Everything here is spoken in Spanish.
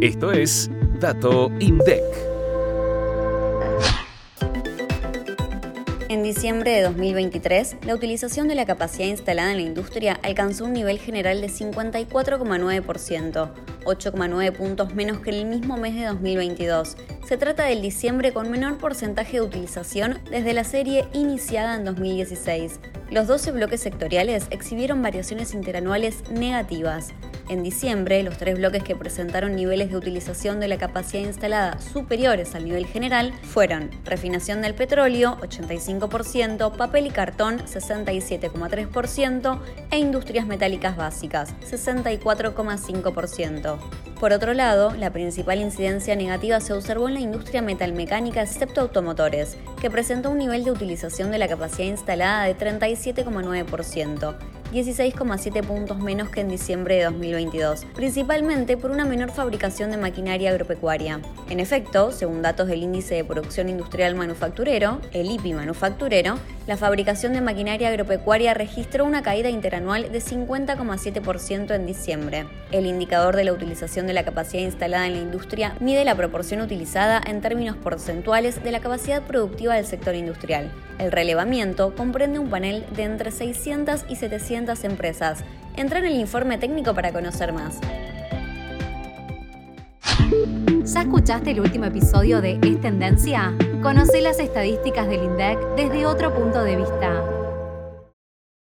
Esto es Dato INDEC. En diciembre de 2023, la utilización de la capacidad instalada en la industria alcanzó un nivel general de 54,9%, 8,9 puntos menos que en el mismo mes de 2022. Se trata del diciembre con menor porcentaje de utilización desde la serie iniciada en 2016. Los 12 bloques sectoriales exhibieron variaciones interanuales negativas. En diciembre, los tres bloques que presentaron niveles de utilización de la capacidad instalada superiores al nivel general fueron refinación del petróleo, 85%, papel y cartón, 67,3% e industrias metálicas básicas, 64,5%. Por otro lado, la principal incidencia negativa se observó en la industria metalmecánica excepto automotores, que presentó un nivel de utilización de la capacidad instalada de 37,9%, 16,7 puntos menos que en diciembre de 2022, principalmente por una menor fabricación de maquinaria agropecuaria. En efecto, según datos del Índice de Producción Industrial Manufacturero, el IPI manufacturero, la fabricación de maquinaria agropecuaria registró una caída interanual de 50,7% en diciembre. El indicador de la utilización de la capacidad instalada en la industria mide la proporción utilizada en términos porcentuales de la capacidad productiva del sector industrial. El relevamiento comprende un panel de entre 600 y 700 empresas. Entra en el informe técnico para conocer más. ¿Ya escuchaste el último episodio de Es Tendencia? Conoce las estadísticas del INDEC desde otro punto de vista.